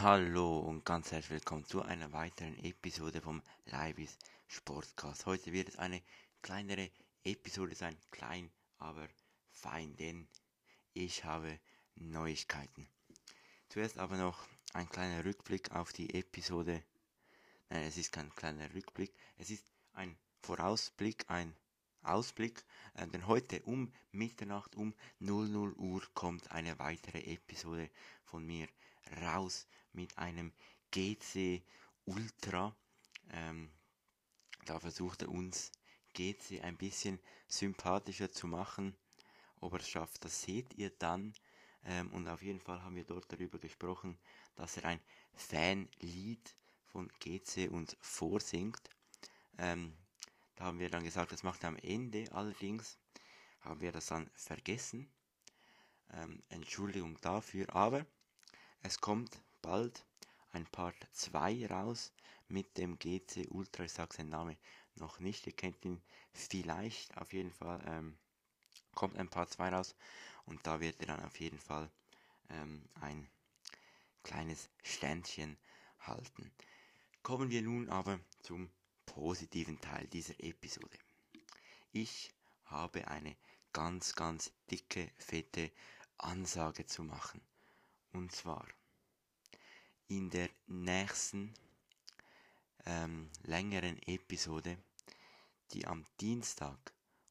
Hallo und ganz herzlich willkommen zu einer weiteren Episode vom Leibis Sportcast. Heute wird es eine kleinere Episode sein, klein, aber fein, denn ich habe Neuigkeiten. Zuerst aber noch ein kleiner Rückblick auf die Episode. Nein, es ist kein kleiner Rückblick, es ist ein Vorausblick, ein Ausblick, äh, denn heute um Mitternacht, um 00 Uhr kommt eine weitere Episode von mir raus mit einem GC Ultra. Ähm, da versucht er uns GC ein bisschen sympathischer zu machen. Ob er es schafft, das seht ihr dann. Ähm, und auf jeden Fall haben wir dort darüber gesprochen, dass er ein Fanlied von GC uns vorsingt. Ähm, da haben wir dann gesagt, das macht er am Ende. Allerdings haben wir das dann vergessen. Ähm, Entschuldigung dafür, aber es kommt bald ein Part 2 raus mit dem GC Ultra. Ich sage seinen Namen noch nicht, ihr kennt ihn vielleicht. Auf jeden Fall ähm, kommt ein Part 2 raus und da wird er dann auf jeden Fall ähm, ein kleines Ständchen halten. Kommen wir nun aber zum positiven Teil dieser Episode. Ich habe eine ganz, ganz dicke, fette Ansage zu machen. Und zwar in der nächsten ähm, längeren Episode, die am Dienstag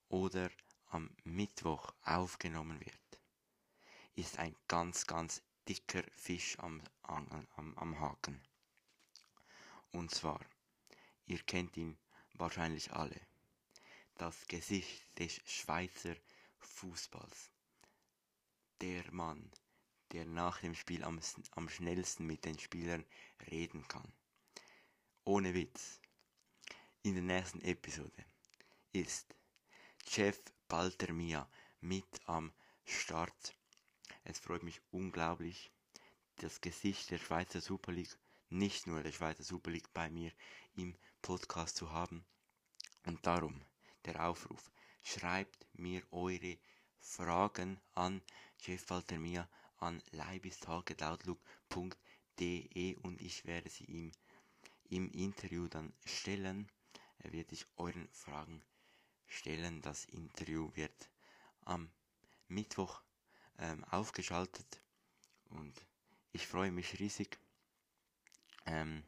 oder am Mittwoch aufgenommen wird, ist ein ganz, ganz dicker Fisch am, am, am, am Haken. Und zwar, ihr kennt ihn wahrscheinlich alle, das Gesicht des Schweizer Fußballs. Der Mann, der nach dem Spiel am, am schnellsten mit den Spielern reden kann. Ohne Witz. In der nächsten Episode ist Jeff Baltermia mit am Start. Es freut mich unglaublich, das Gesicht der Schweizer Super League, nicht nur der Schweizer Super League bei mir im Podcast zu haben. Und darum der Aufruf, schreibt mir eure Fragen an Jeff Baltermia an leibistargetoutlook.de und ich werde sie ihm im Interview dann stellen. Er wird sich euren Fragen stellen. Das Interview wird am Mittwoch ähm, aufgeschaltet und ich freue mich riesig. Ähm,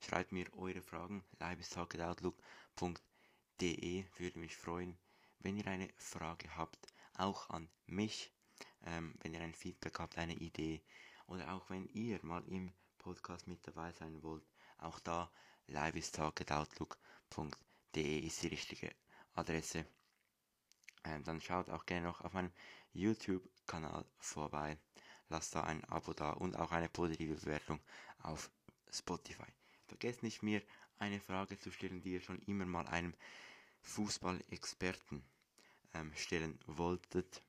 schreibt mir eure Fragen leibistargetoutlook.de würde mich freuen, wenn ihr eine Frage habt, auch an mich ähm, wenn ihr ein Feedback habt, eine Idee oder auch wenn ihr mal im Podcast mit dabei sein wollt, auch da liveistalk.outlook.de ist die richtige Adresse. Ähm, dann schaut auch gerne noch auf meinem YouTube-Kanal vorbei. Lasst da ein Abo da und auch eine positive Bewertung auf Spotify. Vergesst nicht mir eine Frage zu stellen, die ihr schon immer mal einem Fußballexperten ähm, stellen wolltet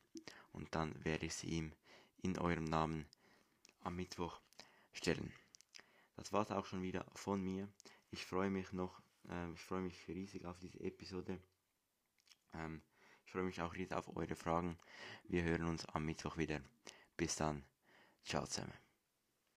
und dann werde ich sie ihm in eurem Namen am Mittwoch stellen. Das war's auch schon wieder von mir. Ich freue mich noch, äh, ich freue mich riesig auf diese Episode. Ähm, ich freue mich auch riesig auf eure Fragen. Wir hören uns am Mittwoch wieder. Bis dann. Ciao zusammen.